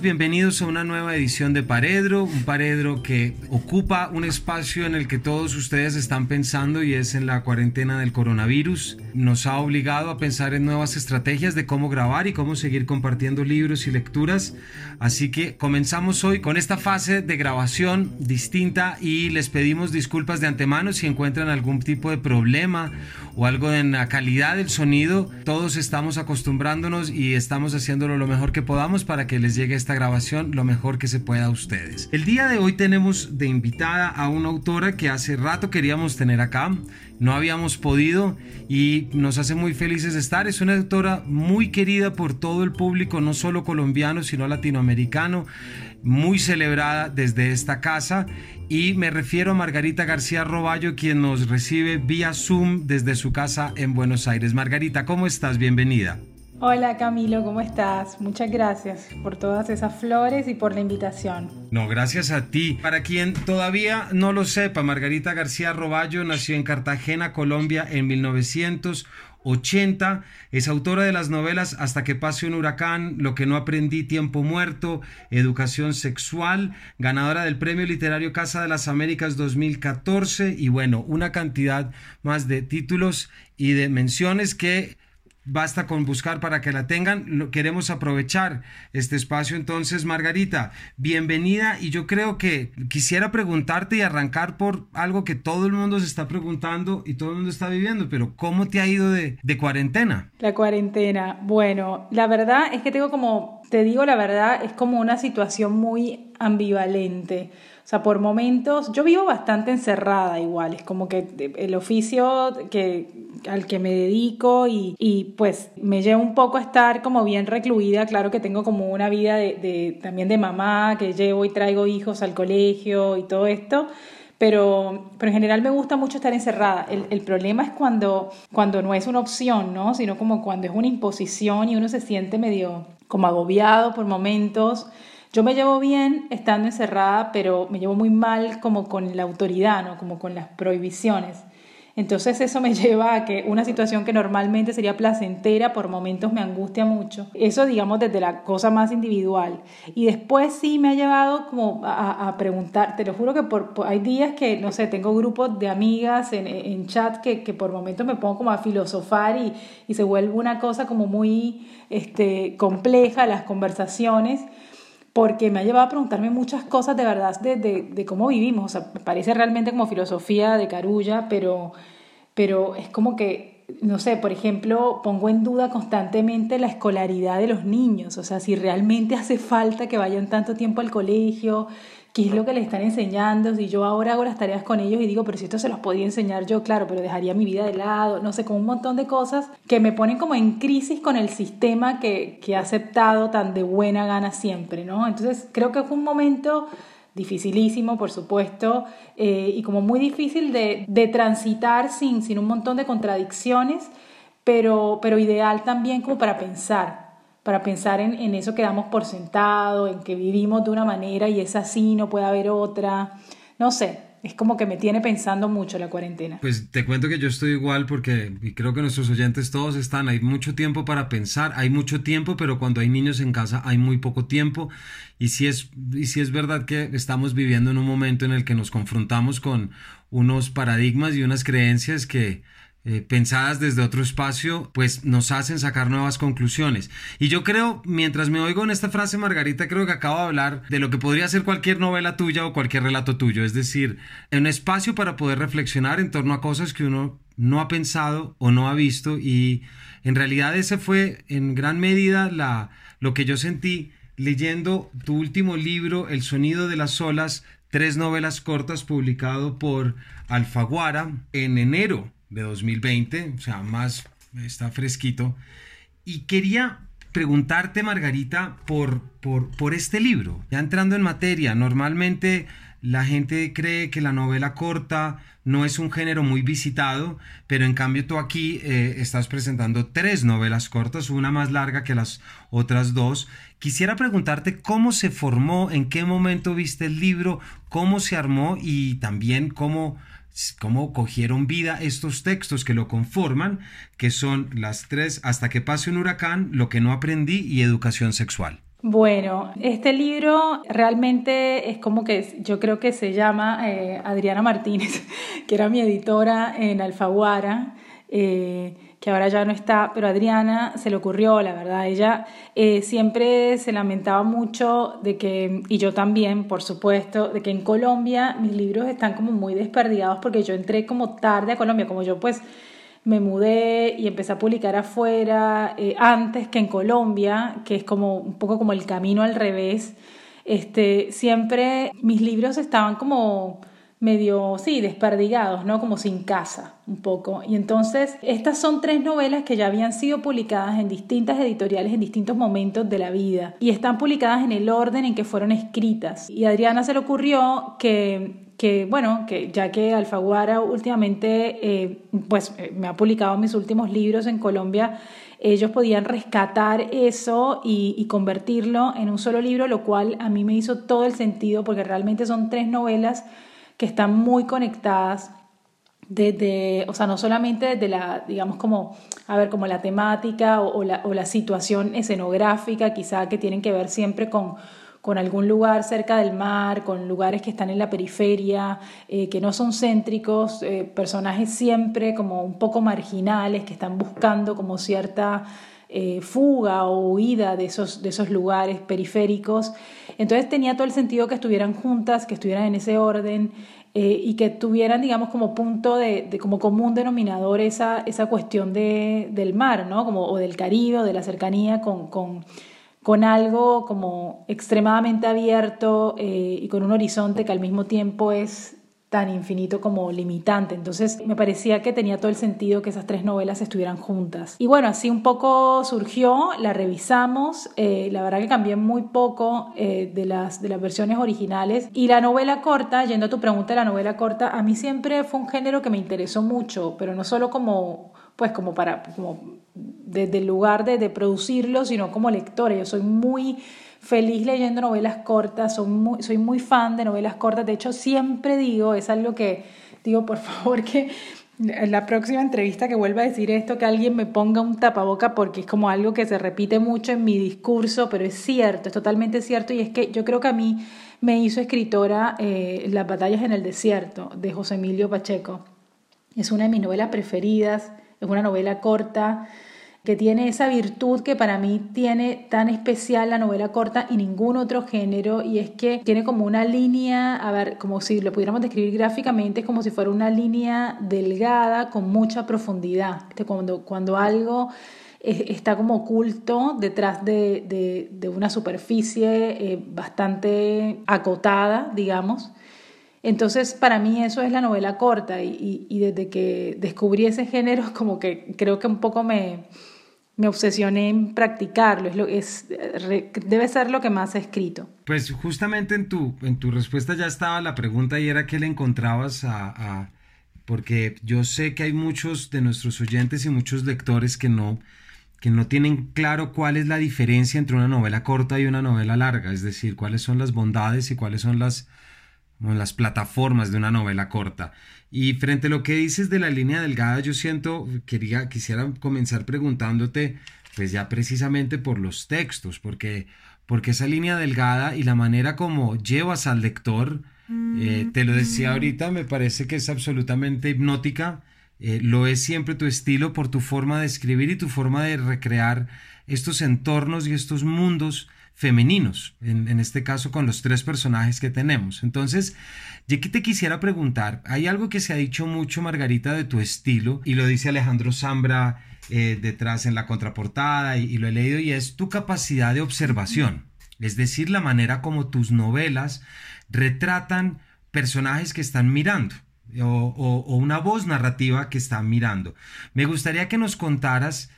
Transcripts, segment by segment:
bienvenidos a una nueva edición de Paredro, un Paredro que ocupa un espacio en el que todos ustedes están pensando y es en la cuarentena del coronavirus. Nos ha obligado a pensar en nuevas estrategias de cómo grabar y cómo seguir compartiendo libros y lecturas. Así que comenzamos hoy con esta fase de grabación distinta y les pedimos disculpas de antemano si encuentran algún tipo de problema o algo en la calidad del sonido. Todos estamos acostumbrándonos y estamos haciéndolo lo mejor que podamos para que les llegue esta grabación lo mejor que se pueda a ustedes. El día de hoy tenemos de invitada a una autora que hace rato queríamos tener acá, no habíamos podido y nos hace muy felices estar. Es una autora muy querida por todo el público, no solo colombiano, sino latinoamericano, muy celebrada desde esta casa y me refiero a Margarita García Roballo, quien nos recibe vía Zoom desde su casa en Buenos Aires. Margarita, ¿cómo estás? Bienvenida. Hola Camilo, ¿cómo estás? Muchas gracias por todas esas flores y por la invitación. No, gracias a ti. Para quien todavía no lo sepa, Margarita García Roballo nació en Cartagena, Colombia en 1980. Es autora de las novelas Hasta que pase un huracán, Lo que no aprendí, Tiempo muerto, Educación sexual, ganadora del Premio Literario Casa de las Américas 2014 y bueno, una cantidad más de títulos y de menciones que basta con buscar para que la tengan. Queremos aprovechar este espacio. Entonces, Margarita, bienvenida y yo creo que quisiera preguntarte y arrancar por algo que todo el mundo se está preguntando y todo el mundo está viviendo, pero ¿cómo te ha ido de, de cuarentena? La cuarentena, bueno, la verdad es que tengo como, te digo la verdad, es como una situación muy ambivalente. O sea, por momentos, yo vivo bastante encerrada igual, es como que el oficio que, al que me dedico y, y pues me lleva un poco a estar como bien recluida, claro que tengo como una vida de, de, también de mamá, que llevo y traigo hijos al colegio y todo esto, pero, pero en general me gusta mucho estar encerrada. El, el, problema es cuando, cuando no es una opción, ¿no? Sino como cuando es una imposición y uno se siente medio como agobiado por momentos yo me llevo bien estando encerrada, pero me llevo muy mal como con la autoridad, ¿no? Como con las prohibiciones. Entonces eso me lleva a que una situación que normalmente sería placentera por momentos me angustia mucho. Eso digamos desde la cosa más individual. Y después sí me ha llevado como a, a preguntar, te lo juro que por, por, hay días que, no sé, tengo grupos de amigas en, en chat que, que, por momentos me pongo como a filosofar y, y se vuelve una cosa como muy este, compleja las conversaciones porque me ha llevado a preguntarme muchas cosas de verdad de, de, cómo vivimos. O sea, parece realmente como filosofía de carulla, pero, pero es como que, no sé, por ejemplo, pongo en duda constantemente la escolaridad de los niños. O sea, si realmente hace falta que vayan tanto tiempo al colegio, qué es lo que le están enseñando, si yo ahora hago las tareas con ellos y digo, pero si esto se los podía enseñar yo, claro, pero dejaría mi vida de lado, no sé, con un montón de cosas que me ponen como en crisis con el sistema que, que ha aceptado tan de buena gana siempre, ¿no? Entonces creo que fue un momento dificilísimo, por supuesto, eh, y como muy difícil de, de transitar sin, sin un montón de contradicciones, pero, pero ideal también como para pensar, para pensar en, eso que damos por sentado, en que vivimos de una manera y es así, no puede haber otra. No sé, es como que me tiene pensando mucho la cuarentena. Pues te cuento que yo estoy igual porque creo que nuestros oyentes todos están, hay mucho tiempo para pensar, hay mucho tiempo, pero cuando hay niños en casa hay muy poco tiempo y es, y si es verdad que estamos viviendo en un momento en el que nos confrontamos con unos paradigmas y unas creencias que eh, pensadas desde otro espacio, pues nos hacen sacar nuevas conclusiones. Y yo creo, mientras me oigo en esta frase, Margarita, creo que acabo de hablar de lo que podría ser cualquier novela tuya o cualquier relato tuyo, es decir, un espacio para poder reflexionar en torno a cosas que uno no ha pensado o no ha visto. Y en realidad ese fue en gran medida la, lo que yo sentí leyendo tu último libro, El sonido de las olas, tres novelas cortas publicado por Alfaguara en enero de 2020, o sea, más está fresquito. Y quería preguntarte, Margarita, por, por, por este libro. Ya entrando en materia, normalmente la gente cree que la novela corta no es un género muy visitado, pero en cambio tú aquí eh, estás presentando tres novelas cortas, una más larga que las otras dos. Quisiera preguntarte cómo se formó, en qué momento viste el libro, cómo se armó y también cómo cómo cogieron vida estos textos que lo conforman, que son las tres, hasta que pase un huracán, lo que no aprendí y educación sexual. Bueno, este libro realmente es como que yo creo que se llama eh, Adriana Martínez, que era mi editora en Alfaguara. Eh, que ahora ya no está, pero Adriana se le ocurrió, la verdad, ella eh, siempre se lamentaba mucho de que, y yo también, por supuesto, de que en Colombia mis libros están como muy desperdigados porque yo entré como tarde a Colombia, como yo pues me mudé y empecé a publicar afuera eh, antes que en Colombia, que es como un poco como el camino al revés. Este, siempre mis libros estaban como medio, sí, desperdigados, ¿no? Como sin casa, un poco. Y entonces, estas son tres novelas que ya habían sido publicadas en distintas editoriales en distintos momentos de la vida y están publicadas en el orden en que fueron escritas. Y a Adriana se le ocurrió que que bueno, que ya que Alfaguara últimamente eh, pues eh, me ha publicado mis últimos libros en Colombia, ellos podían rescatar eso y, y, convertirlo en un solo libro, lo cual a mí me hizo todo el sentido porque realmente son tres novelas que están muy conectadas desde, o sea, no solamente desde la, digamos, como, a ver, como la temática o, la, o la, situación escenográfica, quizá que tienen que ver siempre con, con algún lugar cerca del mar, con lugares que están en la periferia, eh, que no son céntricos, eh, personajes siempre como un poco marginales, que están buscando como cierta eh, fuga o huida de esos, de esos lugares periféricos. Entonces tenía todo el sentido que estuvieran juntas, que estuvieran en ese orden eh, y que tuvieran, digamos, como punto de, como común denominador esa, esa cuestión de, del mar, ¿no? Como, o del Caribe, o de la cercanía con, con, con algo como extremadamente abierto eh, y con un horizonte que al mismo tiempo es tan infinito como limitante. Entonces me parecía que tenía todo el sentido que esas tres novelas estuvieran juntas. Y bueno, así un poco surgió, la revisamos, eh, la verdad que cambié muy poco eh, de, las, de las versiones originales. Y la novela corta, yendo a tu pregunta, la novela corta, a mí siempre fue un género que me interesó mucho, pero no solo como pues como para, como desde el lugar de, de producirlo, sino como lectora. Yo soy muy feliz leyendo novelas cortas, soy muy, fan de novelas cortas, de hecho siempre digo, es algo que digo, por favor que en la próxima entrevista que vuelva a decir esto, que alguien me ponga un tapaboca porque es como algo que se repite mucho en mi discurso, pero es cierto, es totalmente cierto y es que yo creo que a mí me hizo escritora eh, Las batallas en el desierto de José Emilio Pacheco. Es una de mis novelas preferidas, es una novela corta, que tiene esa virtud que para mí tiene tan especial la novela corta y ningún otro género, y es que tiene como una línea, a ver, como si lo pudiéramos describir gráficamente, es como si fuera una línea delgada con mucha profundidad. Cuando, cuando algo está como oculto detrás de, de, una superficie eh, bastante acotada, digamos. Entonces, para mí eso es la novela corta y, y, desde que descubrí ese género, como que creo que un poco me, me obsesioné en practicarlo, es lo, es, debe ser lo que más he escrito. Pues justamente en tu, en tu respuesta ya estaba la pregunta y era qué le encontrabas a, porque yo sé que hay muchos de nuestros oyentes y muchos lectores que no, que no tienen claro cuál es la diferencia entre una novela corta y una novela larga, es decir, cuáles son las bondades y cuáles son las, las plataformas de una novela corta. Y frente a lo que dices de la línea delgada, yo siento, quería, quisiera comenzar preguntándote, pues ya precisamente por los textos, porque, porque esa línea delgada y la manera como llevas al lector, eh, te lo decía ahorita, me parece que es absolutamente hipnótica, eh, lo es siempre tu estilo por tu forma de escribir y tu forma de recrear estos entornos y estos mundos femeninos, en, este caso con los tres personajes que tenemos. Entonces, yo que te quisiera preguntar, hay algo que se ha dicho mucho, Margarita, de tu estilo, y lo dice Alejandro Zambra eh, detrás en la contraportada, y, lo he leído, y es tu capacidad de observación, es decir, la manera como tus novelas retratan personajes que están mirando. O, o una voz narrativa que está mirando. Me gustaría que nos contaras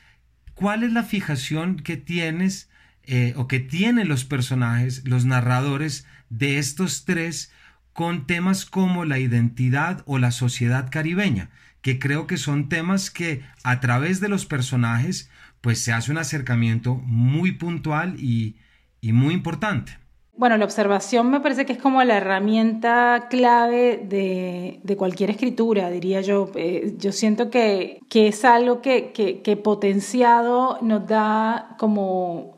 cuál es la fijación que tienes eh, o que tienen los personajes, los narradores de estos tres con temas como la identidad o la sociedad caribeña, que creo que son temas que a través de los personajes pues se hace un acercamiento muy puntual y, muy importante. Bueno, la observación me parece que es como la herramienta clave de, cualquier escritura, diría yo. Eh, yo siento que, que es algo que, que, que potenciado nos da como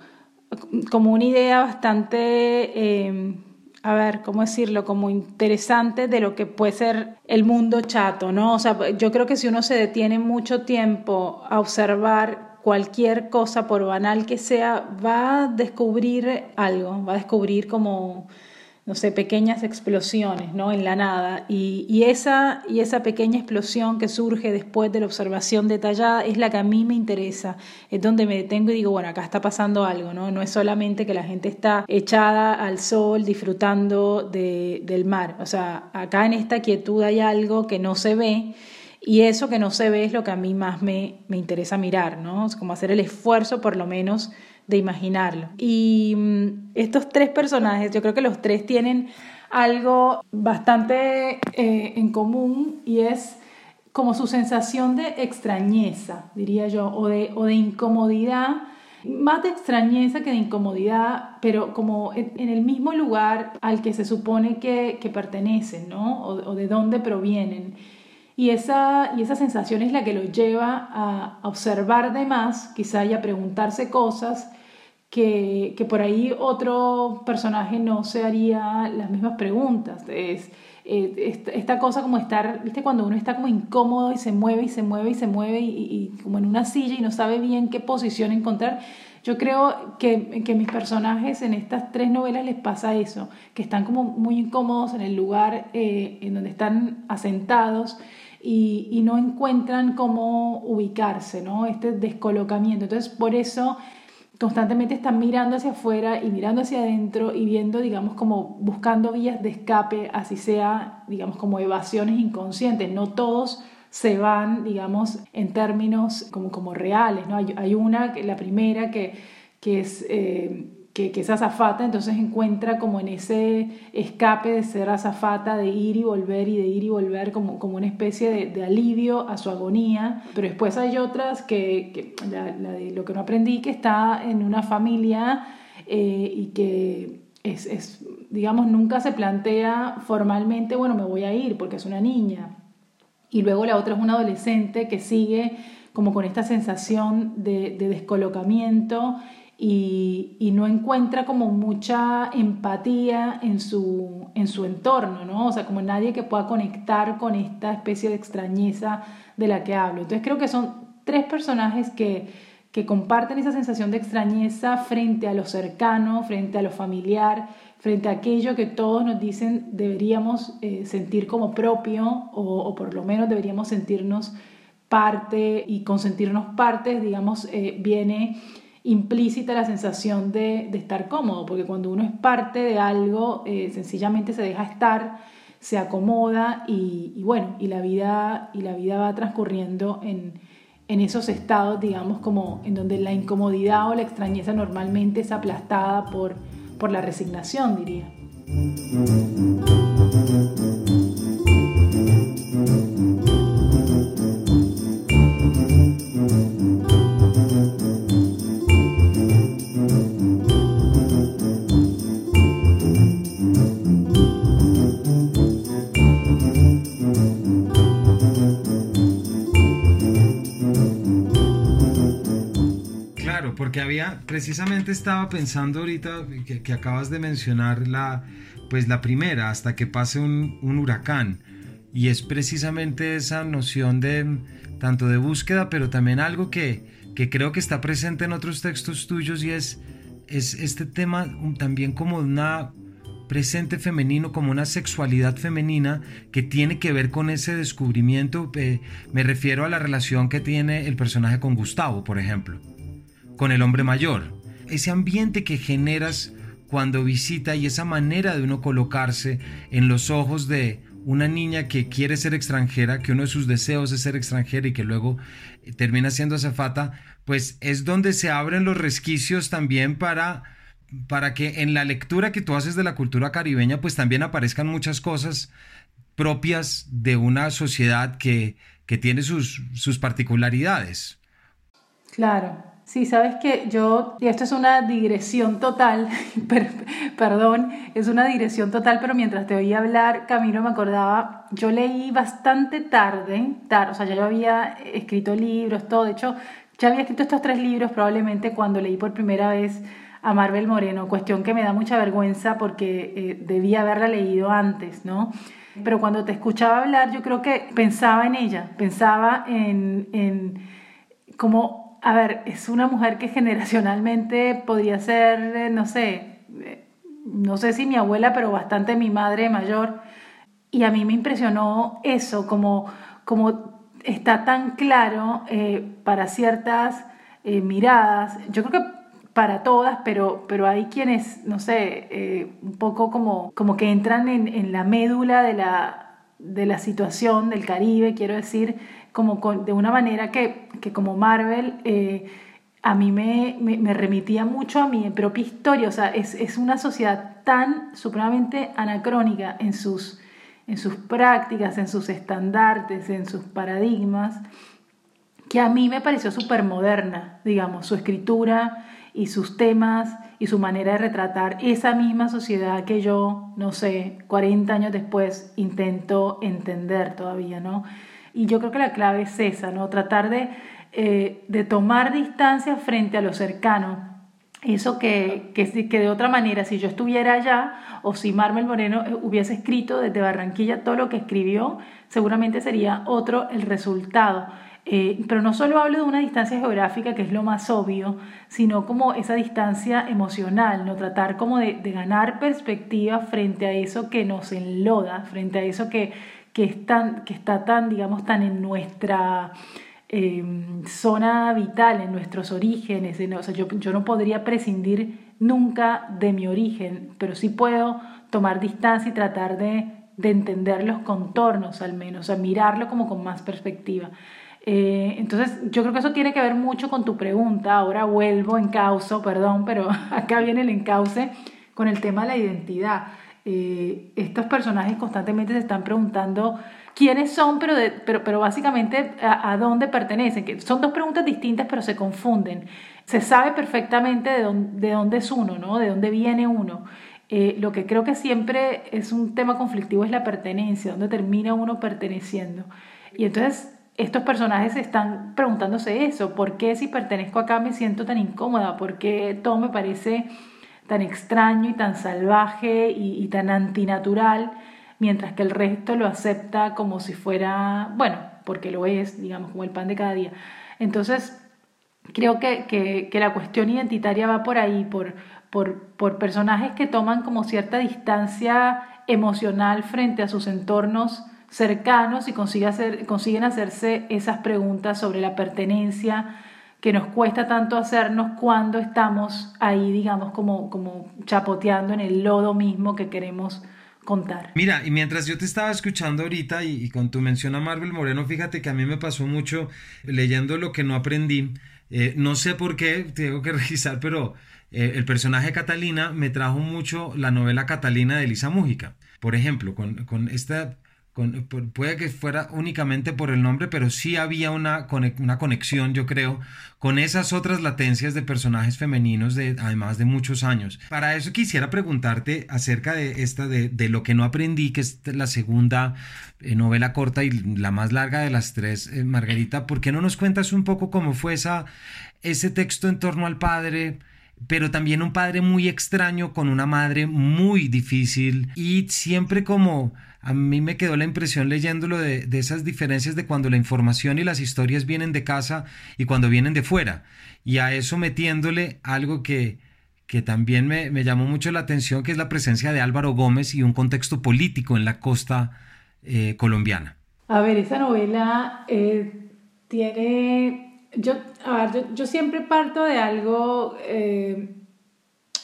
como una idea bastante... Em, a ver, ¿cómo decirlo? Como interesante de lo que puede ser el mundo chato, ¿no? O sea, yo creo que si uno se detiene mucho tiempo a observar cualquier cosa, por banal que sea, va a descubrir algo, va a descubrir como no sé, pequeñas explosiones, ¿no? En la nada. Y, esa, y esa pequeña explosión que surge después de la observación detallada es la que a mí me interesa. Es donde me detengo y digo, bueno, acá está pasando algo, ¿no? No es solamente que la gente está echada al sol disfrutando de, del mar. O sea, acá en esta quietud hay algo que no se ve. Y eso que no se ve es lo que a mí más me, me interesa mirar, ¿no? Es como hacer el esfuerzo, por lo menos, de imaginarlo. Y mm, estos tres personajes, yo creo que los tres tienen algo bastante eh, en común y es como su sensación de extrañeza, diría yo, o de, o de incomodidad, más de extrañeza que de incomodidad, pero como en el mismo lugar al que se supone que, pertenecen, ¿no? O, o, de dónde provienen. Y esa, y esa sensación es la que los lleva a observar de más, quizá y a preguntarse cosas que, que, por ahí otro personaje no se haría las mismas preguntas. Es, eh, esta cosa como estar, viste, cuando uno está como incómodo y se mueve y se mueve y se mueve y, como en una silla y no sabe bien qué posición encontrar. Yo creo que, que mis personajes en estas tres novelas les pasa eso, que están como muy incómodos en el lugar eh, en donde están asentados y, y, no encuentran cómo ubicarse, ¿no? Este descolocamiento. Entonces, por eso constantemente están mirando hacia afuera y mirando hacia adentro y viendo, digamos, como buscando vías de escape, así sea, digamos, como evasiones inconscientes. No todos se van, digamos, en términos como, como reales, ¿no? Hay, una, la primera, que, que es... Eh, que, que, es azafata, entonces encuentra como en ese escape de ser azafata, de ir y volver y de ir y volver como, como una especie de, alivio a su agonía. Pero después hay otras que, que la, de lo que no aprendí, que está en una familia eh, y que es, es, digamos, nunca se plantea formalmente, bueno, me voy a ir porque es una niña. Y luego la otra es una adolescente que sigue como con esta sensación de, de descolocamiento y, no encuentra como mucha empatía en su, en su entorno, ¿no? O sea, como nadie que pueda conectar con esta especie de extrañeza de la que hablo. Entonces creo que son tres personajes que, que comparten esa sensación de extrañeza frente a lo cercano, frente a lo familiar, frente a aquello que todos nos dicen deberíamos eh, sentir como propio o, o, por lo menos deberíamos sentirnos parte y consentirnos parte, digamos, eh, viene implícita la sensación de, estar cómodo, porque cuando uno es parte de algo, eh, sencillamente se deja estar, se acomoda y, bueno, y la, vida, y la vida va transcurriendo en, en esos estados, digamos, como en donde la incomodidad o la extrañeza normalmente es aplastada por, por la resignación, diría. Porque había, precisamente estaba pensando ahorita que, acabas de mencionar la, pues la primera, hasta que pase un, huracán. Y es precisamente esa noción de tanto de búsqueda, pero también algo que, que creo que está presente en otros textos tuyos y es, es este tema también como una presente femenino, como una sexualidad femenina que tiene que ver con ese descubrimiento. Eh, me refiero a la relación que tiene el personaje con Gustavo, por ejemplo con el hombre mayor. Ese ambiente que generas cuando visita y esa manera de uno colocarse en los ojos de una niña que quiere ser extranjera, que uno de sus deseos es ser extranjera y que luego eh, termina siendo azafata, pues es donde se abren los resquicios también para para que en la lectura que tú haces de la cultura caribeña pues también aparezcan muchas cosas propias de una sociedad que, que tiene sus, sus particularidades. Claro, Sí, sabes que yo, y esto es una digresión total, perdón, es una digresión total, pero mientras te oía hablar, Camilo, me acordaba, yo leí bastante tarde, tarde, o sea, ya yo había escrito libros, todo, de hecho, ya había escrito estos tres libros probablemente cuando leí por primera vez a Marvel Moreno, cuestión que me da mucha vergüenza porque eh, debía haberla leído antes, ¿no? Pero cuando te escuchaba hablar, yo creo que pensaba en ella, pensaba en, en como, a ver, es una mujer que generacionalmente podría ser, eh, no sé, eh, no sé si mi abuela, pero bastante mi madre mayor. Y a mí me impresionó eso, como, como está tan claro para ciertas miradas. Yo creo que para todas, pero, pero hay quienes, no sé, eh, un poco como, como que entran en, en la médula de la, de la situación del Caribe, quiero decir, como de una manera que, que como Marvel eh, a mí me, me, remitía mucho a mi propia historia, o sea, es, es, una sociedad tan supremamente anacrónica en sus, en sus prácticas, en sus estandartes, en sus paradigmas, que a mí me pareció súper moderna, digamos, su escritura, y sus temas y su manera de retratar esa misma sociedad que yo, no sé, 40 años después intento entender todavía, ¿no? Y yo creo que la clave es esa, ¿no? Tratar de, eh, de tomar distancia frente a lo cercano. Eso que, que, de otra manera, si yo estuviera allá o si Marmel Moreno eh, hubiese escrito desde Barranquilla todo lo que escribió, seguramente sería otro el resultado. Eh, pero no solo hablo de una distancia geográfica, que es lo más obvio, sino como esa distancia emocional, ¿no? tratar como de, ganar perspectiva frente a eso que nos enloda, frente a eso que, que, está tan, digamos, tan en nuestra em, zona vital, en nuestros orígenes. yo, no podría prescindir nunca de mi origen, pero sí puedo tomar distancia y tratar de, de entender los contornos al menos, mirarlo como con más perspectiva. Eh, entonces, yo creo que eso tiene que ver mucho con tu pregunta. Ahora vuelvo en causa, perdón, pero acá viene el encauce con el tema de la identidad. Eh, estos personajes constantemente se están preguntando quiénes son, pero, pero, básicamente a, dónde pertenecen. Que son dos preguntas distintas, pero se confunden. Se sabe perfectamente de dónde, de es uno, ¿no? De dónde viene uno. Eh, lo que creo que siempre es un tema conflictivo es la pertenencia, dónde termina uno perteneciendo. Y entonces estos personajes están preguntándose eso, ¿por qué si pertenezco acá me siento tan incómoda? ¿Por qué todo me parece tan extraño y tan salvaje y, tan antinatural, mientras que el resto lo acepta como si fuera, bueno, porque lo es, digamos, como el pan de cada día. Entonces, creo que, que, la cuestión identitaria va por ahí, por, por, por personajes que toman como cierta distancia emocional frente a sus entornos cercanos y hacer, consiguen hacerse esas preguntas sobre la pertenencia que nos cuesta tanto hacernos cuando estamos ahí, digamos, como, como chapoteando en el lodo mismo que queremos contar. Mira, y mientras yo te estaba escuchando ahorita y, con tu mención a Marvel Moreno, fíjate que a mí me pasó mucho leyendo lo que no aprendí. Eh, no sé por qué, tengo que revisar, pero eh, el personaje Catalina me trajo mucho la novela Catalina de Elisa Mújica. Por ejemplo, con, con esta puede que fuera únicamente por el nombre, pero sí había una, una conexión, yo creo, con esas otras latencias de personajes femeninos de además de muchos años. Para eso quisiera preguntarte acerca de esta, de, de lo que no aprendí, que es la segunda eh, novela corta y la más larga de las tres, eh, Margarita, ¿por qué no nos cuentas un poco cómo fue esa, ese texto en torno al padre? Pero también un padre muy extraño con una madre muy difícil y siempre como a mí me quedó la impresión leyéndolo de, esas diferencias de cuando la información y las historias vienen de casa y cuando vienen de fuera. Y a eso metiéndole algo que, que también me, llamó mucho la atención, que es la presencia de Álvaro Gómez y un contexto político en la costa eh, colombiana. A ver, esa novela eh, tiene... Yo, a ver, yo, siempre parto de algo... Eh,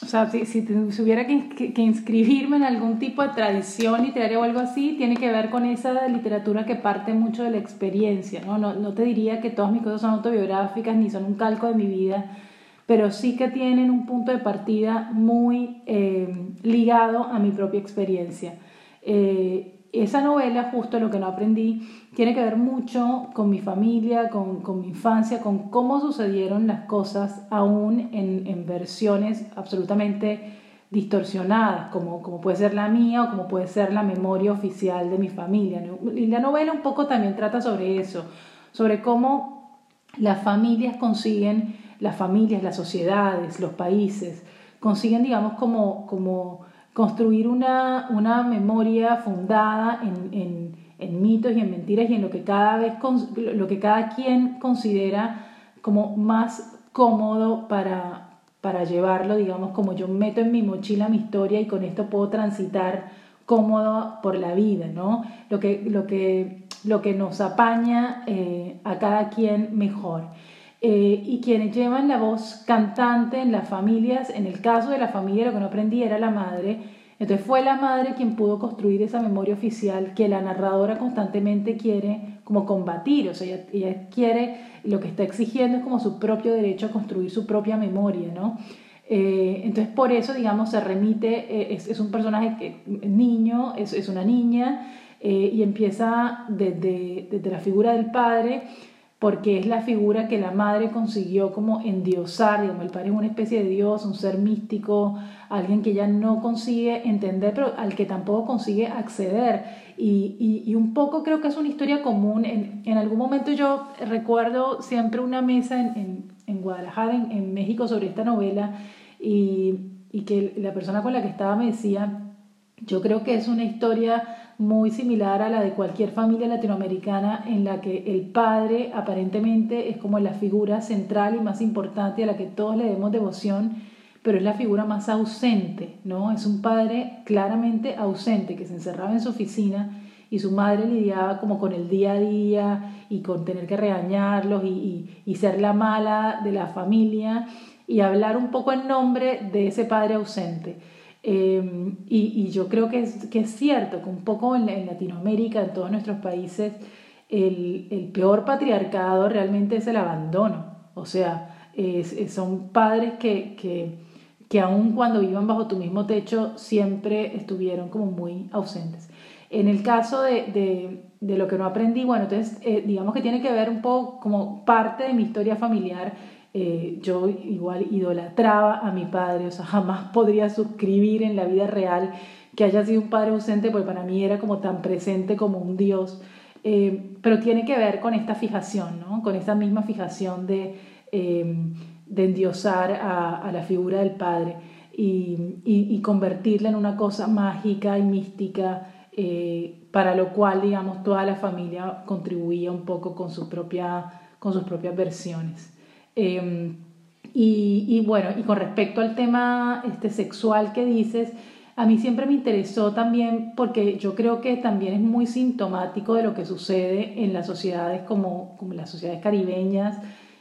o sea, si, si tuviera que, que, inscribirme en algún tipo de tradición literaria o algo así, tiene que ver con esa literatura que parte mucho de la experiencia, ¿no? No, no te diría que todas mis cosas son autobiográficas ni son un calco de mi vida, pero sí que tienen un punto de partida muy eh, ligado a mi propia experiencia. Eh, esa novela, justo lo que no aprendí, tiene que ver mucho con mi familia, con, con mi infancia, con cómo sucedieron las cosas aún en, en versiones absolutamente distorsionadas, como, como, puede ser la mía o como puede ser la memoria oficial de mi familia. Y la novela un poco también trata sobre eso, sobre cómo las familias consiguen, las familias, las sociedades, los países, consiguen, digamos, como, como construir una, una memoria fundada en, en, mitos y en mentiras y en lo que cada vez lo que cada quien considera como más cómodo para, para llevarlo, digamos, como yo meto en mi mochila mi historia y con esto puedo transitar cómodo por la vida, ¿no? Lo que, lo que, lo que nos apaña eh, a cada quien mejor. Eh, y quienes llevan la voz cantante en las familias, en el caso de la familia lo que no aprendí era la madre, entonces fue la madre quien pudo construir esa memoria oficial que la narradora constantemente quiere como combatir, o sea, ella, quiere, lo que está exigiendo es como su propio derecho a construir su propia memoria, ¿no? Eh, entonces por eso, digamos, se remite, eh, es, un personaje que, niño, es, es una niña, y empieza desde, desde la figura del padre, porque es la figura que la madre consiguió como endiosar, digamos, el padre es una especie de dios, un ser místico, alguien que ya no consigue entender, pero al que tampoco consigue acceder. Y, y, un poco creo que es una historia común. En, algún momento yo recuerdo siempre una mesa en, en, en Guadalajara, en, México, sobre esta novela, y, y que la persona con la que estaba me decía, yo creo que es una historia muy similar a la de cualquier familia latinoamericana en la que el padre aparentemente es como la figura central y más importante a la que todos le demos devoción, pero es la figura más ausente, ¿no? Es un padre claramente ausente que se encerraba en su oficina y su madre lidiaba como con el día a día y con tener que regañarlos y, y ser la mala de la familia y hablar un poco en nombre de ese padre ausente. Em, y, yo creo que es, que es cierto que un poco en, Latinoamérica, en todos nuestros países, el, el, peor patriarcado realmente es el abandono. O sea, son padres que, que, que aun cuando vivan bajo tu mismo techo, siempre estuvieron como muy ausentes. En el caso de, de, de lo que no aprendí, bueno, entonces eh, digamos que tiene que ver un poco como parte de mi historia familiar eh, yo igual idolatraba a mi padre, o sea, jamás podría suscribir en la vida real que haya sido un padre ausente, porque para mí era como tan presente como un Dios. Eh, pero tiene que ver con esta fijación, ¿no? con esta misma fijación de, eh, de endiosar a, la figura del Padre y, convertirla en una cosa mágica y mística, para lo cual, digamos, toda la familia contribuía un poco con, su propia, con sus propias versiones. Em, y, bueno, y con respecto al tema este, sexual que dices, a mí siempre me interesó también porque yo creo que también es muy sintomático de lo que sucede en las sociedades como, como las sociedades caribeñas,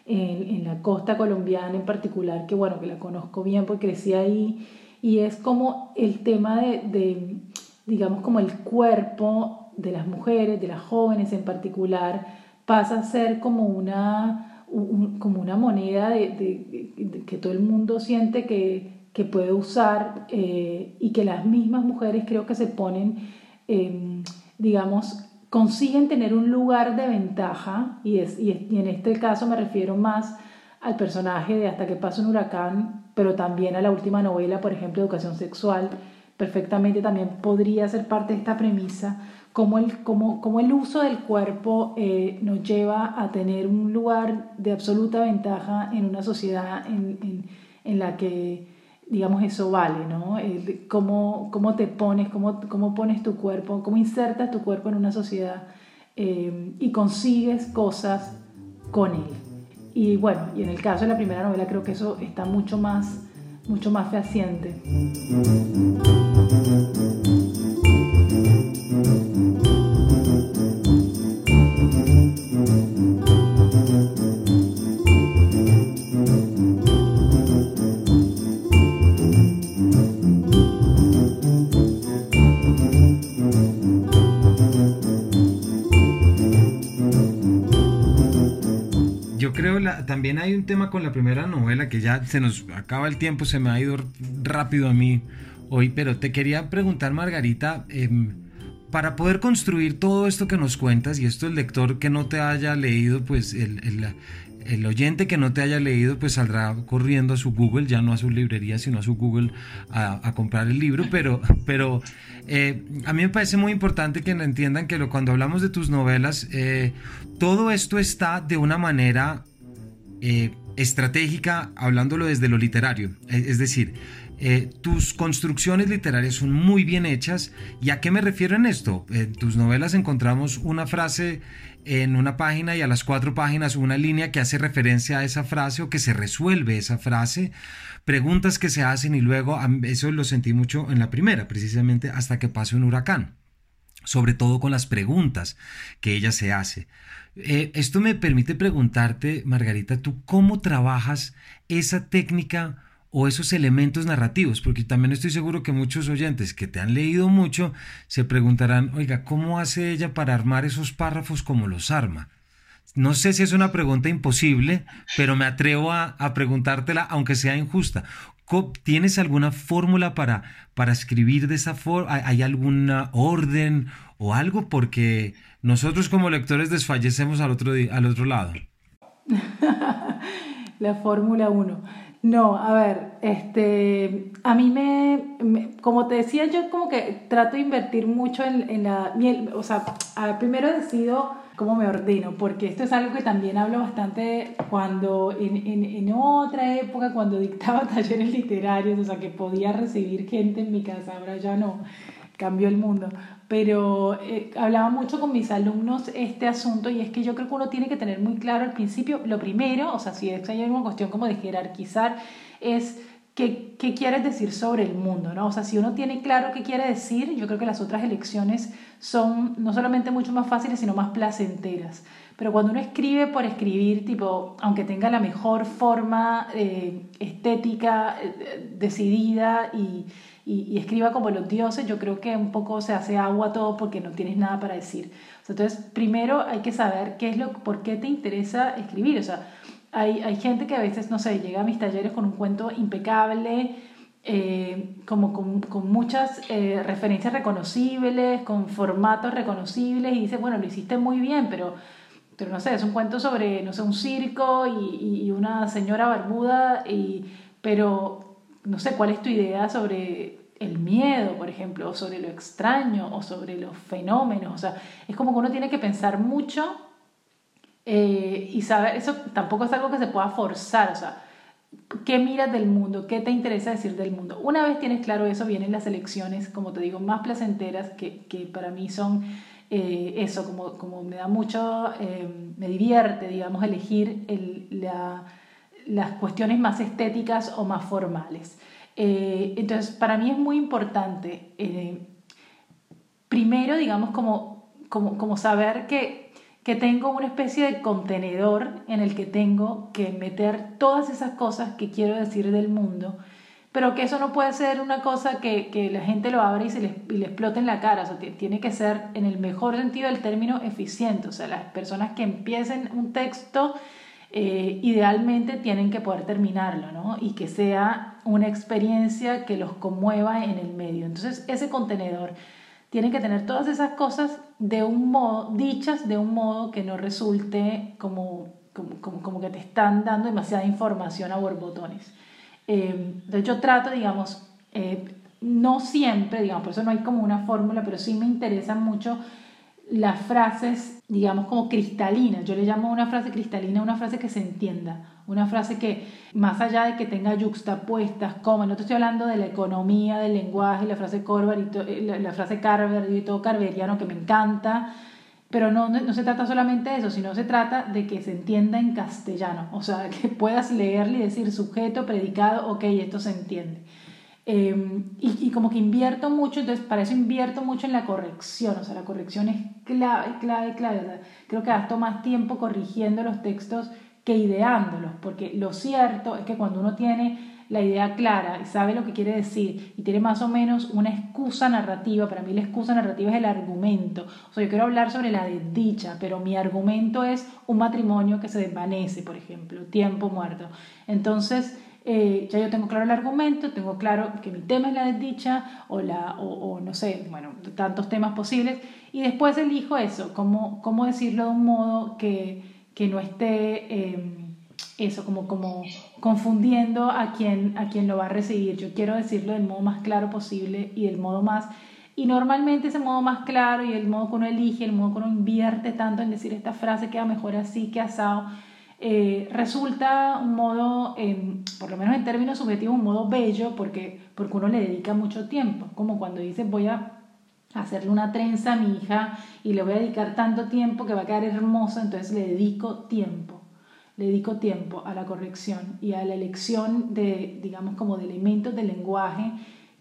en, la costa colombiana en particular, que bueno, que la conozco bien porque crecí ahí, y es como el tema de digamos, como el cuerpo de las mujeres, de las jóvenes en particular, pasa a ser como una como una moneda que todo el mundo siente que, que puede usar eh, y que las mismas mujeres creo que se ponen, em, digamos, consiguen tener un lugar de ventaja y, es, y, en este caso me refiero más al personaje de Hasta que pasa un huracán, pero también a la última novela, por ejemplo, Educación Sexual, perfectamente también podría ser parte de esta premisa cómo el, cómo, el uso del cuerpo eh, nos lleva a tener un lugar de absoluta ventaja en una sociedad en, en, la que, digamos, eso vale, ¿no? cómo, cómo, te pones, cómo, cómo, pones tu cuerpo, cómo insertas tu cuerpo en una sociedad eh, y consigues cosas con él. Y bueno, y en el caso de la primera novela creo que eso está mucho más, mucho más fehaciente. También hay un tema con la primera novela que ya se nos acaba el tiempo, se me ha ido rápido a mí hoy, pero te quería preguntar, Margarita, em, para poder construir todo esto que nos cuentas, y esto el lector que no te haya leído, pues el, el, oyente que no te haya leído, pues saldrá corriendo a su Google, ya no a su librería, sino a su Google a, comprar el libro, pero, pero eh, a mí me parece muy importante que entiendan que lo, cuando hablamos de tus novelas, eh, todo esto está de una manera eh, estratégica hablándolo desde lo literario. Es decir, eh, tus construcciones literarias son muy bien hechas. ¿Y a qué me refiero en esto? En tus novelas encontramos una frase en una página y a las cuatro páginas una línea que hace referencia a esa frase o que se resuelve esa frase, preguntas que se hacen y luego eso lo sentí mucho en la primera, precisamente hasta que pase un huracán, sobre todo con las preguntas que ella se hace. Eh, esto me permite preguntarte, Margarita, ¿tú cómo trabajas esa técnica? o esos elementos narrativos, porque también estoy seguro que muchos oyentes que te han leído mucho se preguntarán, oiga, ¿cómo hace ella para armar esos párrafos como los arma? No sé si es una pregunta imposible, pero me atrevo a, preguntártela, aunque sea injusta. ¿Tienes alguna fórmula para, para escribir de esa forma? ¿Hay alguna orden o algo? Porque nosotros como lectores desfallecemos al otro, al otro lado. La Fórmula 1. No, a ver, este, a mí me, como te decía, yo como que trato de invertir mucho en, la, o sea, primero decido cómo me ordeno, porque esto es algo que también hablo bastante cuando en, en, en, otra época, cuando dictaba talleres literarios, o sea, que podía recibir gente en mi casa, ahora ya no, cambió el mundo, pero eh, hablaba mucho con mis alumnos este asunto y es que yo creo que uno tiene que tener muy claro al principio, lo primero, o sea, si hay una cuestión como de jerarquizar, es qué, qué quieres decir sobre el mundo, ¿no? O sea, si uno tiene claro qué quiere decir, yo creo que las otras elecciones son no solamente mucho más fáciles, sino más placenteras. Pero cuando uno escribe por escribir, tipo, aunque tenga la mejor forma eh, estética eh, decidida y y, escriba como los dioses, yo creo que un poco se hace agua todo porque no tienes nada para decir. entonces, primero hay que saber qué es lo, por qué te interesa escribir. O sea, hay, hay gente que a veces, no sé, llega a mis talleres con un cuento impecable, eh, como con, con muchas eh, referencias reconocibles, con formatos reconocibles, y dice, bueno, lo hiciste muy bien, pero, pero no sé, es un cuento sobre, no sé, un circo y, y una señora barbuda, y, pero no sé, ¿cuál es tu idea sobre el miedo, por ejemplo, o sobre lo extraño, o sobre los fenómenos? O sea, es como que uno tiene que pensar mucho eh, y saber, eso tampoco es algo que se pueda forzar, o sea, ¿qué miras del mundo? ¿Qué te interesa decir del mundo? Una vez tienes claro eso, vienen las elecciones, como te digo, más placenteras, que, que para mí son eh, eso, como, como me da mucho, eh, me divierte, digamos, elegir el, la las cuestiones más estéticas o más formales. Eh, entonces, para mí es muy importante, eh, primero, digamos, como, como, saber que, que tengo una especie de contenedor en el que tengo que meter todas esas cosas que quiero decir del mundo, pero que eso no puede ser una cosa que, que la gente lo abra y se le explote en la cara, o sea, tiene que ser en el mejor sentido del término eficiente, o sea, las personas que empiecen un texto eh, idealmente tienen que poder terminarlo, ¿no? Y que sea una experiencia que los conmueva en el medio. Entonces, ese contenedor tiene que tener todas esas cosas de un modo, dichas de un modo que no resulte como, como, como, que te están dando demasiada información a borbotones. Eh, entonces, yo trato, digamos, eh, no siempre, digamos, por eso no hay como una fórmula, pero sí me interesa mucho las frases, digamos, como cristalinas. Yo le llamo una frase cristalina una frase que se entienda, una frase que, más allá de que tenga yuxtapuestas, como, no te estoy hablando de la economía, del lenguaje, la frase Corber y eh, la, frase Carver y todo carveriano que me encanta, pero no, no, se trata solamente de eso, sino se trata de que se entienda en castellano, o sea, que puedas leerle y decir sujeto, predicado, ok, esto se entiende. Em, y, como que invierto mucho, entonces para eso invierto mucho en la corrección, o sea, la corrección es clave, clave, clave. Creo que gasto más tiempo corrigiendo los textos que ideándolos, porque lo cierto es que cuando uno tiene la idea clara y sabe lo que quiere decir y tiene más o menos una excusa narrativa, para mí la excusa narrativa es el argumento, o sea, yo quiero hablar sobre la desdicha, pero mi argumento es un matrimonio que se desvanece, por ejemplo, tiempo muerto. Entonces, eh, ya yo tengo claro el argumento, tengo claro que mi tema es la desdicha o, la, o, no sé, bueno, tantos temas posibles, y después elijo eso, cómo, cómo decirlo de un modo que, que no esté em, eso, como, como confundiendo a quien, a quien lo va a recibir. Yo quiero decirlo del modo más claro posible y del modo más... Y normalmente ese modo más claro y el modo que uno elige, el modo que uno invierte tanto en decir esta frase queda mejor así que asado, eh, resulta un modo, por lo menos en términos subjetivos, un modo bello porque, porque uno le dedica mucho tiempo, como cuando dices voy a hacerle una trenza a mi hija y le voy a dedicar tanto tiempo que va a quedar hermosa, entonces le dedico tiempo, le dedico tiempo a la corrección y a la elección de, digamos, como de elementos del lenguaje,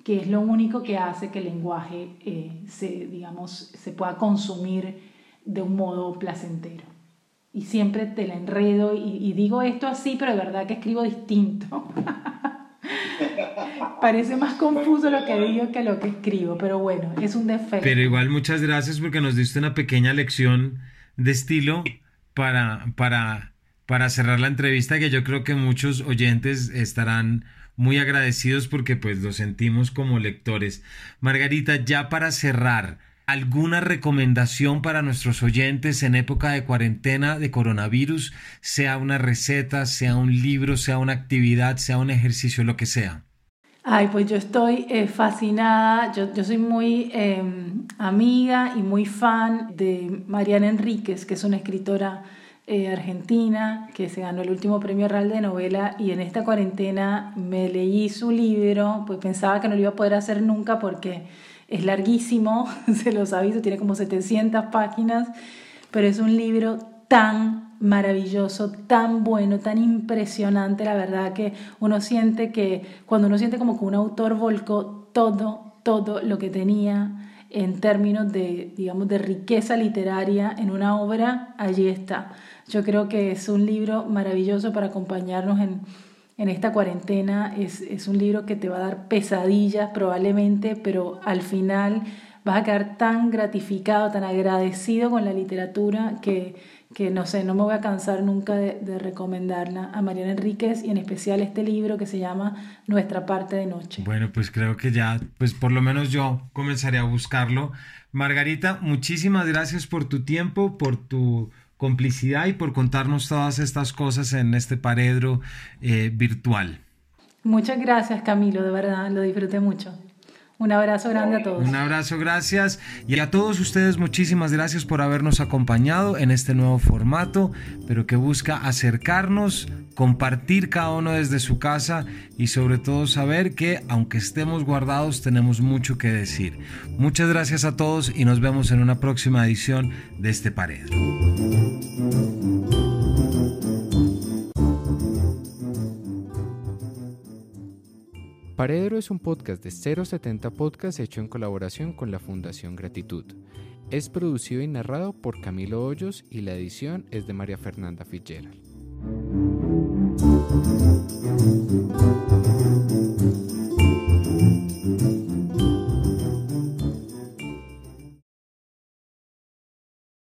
que es lo único que hace que el lenguaje eh, se, digamos, se pueda consumir de un modo placentero. Y siempre te la enredo y, y digo esto así, pero de verdad que escribo distinto. Parece más confuso lo que digo que lo que escribo, pero bueno, es un defecto. Pero igual muchas gracias porque nos diste una pequeña lección de estilo para, para, para cerrar la entrevista que yo creo que muchos oyentes estarán muy agradecidos porque pues lo sentimos como lectores. Margarita, ya para cerrar, ¿alguna recomendación para nuestros oyentes en época de cuarentena de coronavirus? Sea una receta, sea un libro, sea una actividad, sea un ejercicio, lo que sea. Ay, pues yo estoy eh, fascinada, yo, yo, soy muy em, amiga y muy fan de Mariana Enríquez, que es una escritora eh, argentina que se ganó el último premio real de novela y en esta cuarentena me leí su libro, pues pensaba que no lo iba a poder hacer nunca porque es larguísimo, se los aviso, tiene como 700 páginas, pero es un libro tan maravilloso, tan bueno, tan impresionante, la verdad que uno siente que cuando uno siente como que un autor volcó todo, todo lo que tenía en términos de, digamos, de riqueza literaria en una obra, allí está. Yo creo que es un libro maravilloso para acompañarnos en, en esta cuarentena. Es, es un libro que te va a dar pesadillas probablemente, pero al final vas a quedar tan gratificado, tan agradecido con la literatura que que no sé, no me voy a cansar nunca de, recomendarla a Mariana Enríquez y en especial este libro que se llama Nuestra parte de noche. Bueno, pues creo que ya, pues por lo menos yo comenzaré a buscarlo. Margarita, muchísimas gracias por tu tiempo, por tu complicidad y por contarnos todas estas cosas en este paredro eh, virtual. Muchas gracias Camilo, de verdad, lo disfruté mucho. Un abrazo grande a todos. Un abrazo, gracias. Y a todos ustedes muchísimas gracias por habernos acompañado en este nuevo formato, pero que busca acercarnos, compartir cada uno desde su casa y sobre todo saber que aunque estemos guardados tenemos mucho que decir. Muchas gracias a todos y nos vemos en una próxima edición de este Paredro. Paredro es un podcast de 070 Podcast hecho en colaboración con la Fundación Gratitud. Es producido y narrado por Camilo Hoyos y la edición es de María Fernanda Fitzgerald.